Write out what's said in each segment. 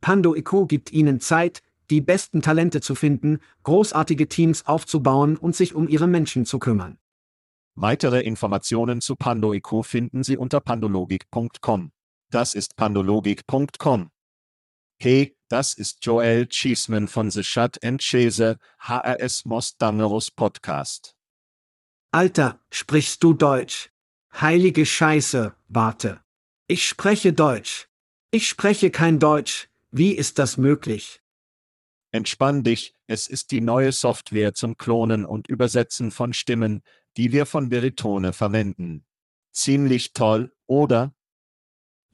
Pando IQ gibt Ihnen Zeit, die besten Talente zu finden, großartige Teams aufzubauen und sich um Ihre Menschen zu kümmern. Weitere Informationen zu Pando IQ finden Sie unter pandologik.com. Das ist pandologik.com. Hey, das ist Joel Cheeseman von The Shut and Chase, HRS Mostangerus Podcast. Alter, sprichst du Deutsch? Heilige Scheiße, warte. Ich spreche Deutsch. Ich spreche kein Deutsch. Wie ist das möglich? Entspann dich, es ist die neue Software zum Klonen und Übersetzen von Stimmen, die wir von Veritone verwenden. Ziemlich toll, oder?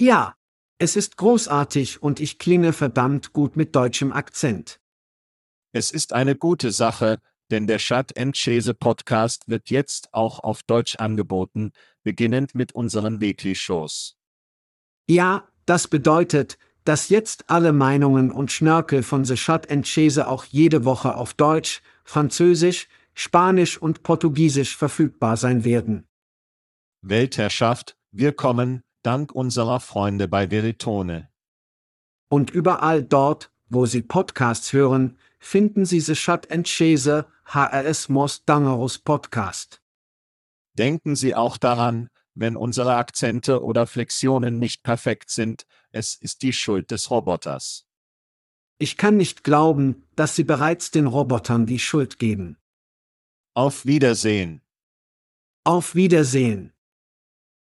Ja, es ist großartig und ich klinge verdammt gut mit deutschem Akzent. Es ist eine gute Sache, denn der and Chase Podcast wird jetzt auch auf Deutsch angeboten, beginnend mit unseren Weekly-Shows. Ja, das bedeutet, dass jetzt alle Meinungen und Schnörkel von The Shut and Chase auch jede Woche auf Deutsch, Französisch, Spanisch und Portugiesisch verfügbar sein werden. Weltherrschaft, wir kommen, dank unserer Freunde bei Veritone. Und überall dort, wo Sie Podcasts hören, finden Sie The Shut and Chase HRS Most Dangerous Podcast. Denken Sie auch daran, wenn unsere Akzente oder Flexionen nicht perfekt sind, es ist die Schuld des Roboters. Ich kann nicht glauben, dass Sie bereits den Robotern die Schuld geben. Auf Wiedersehen. Auf Wiedersehen.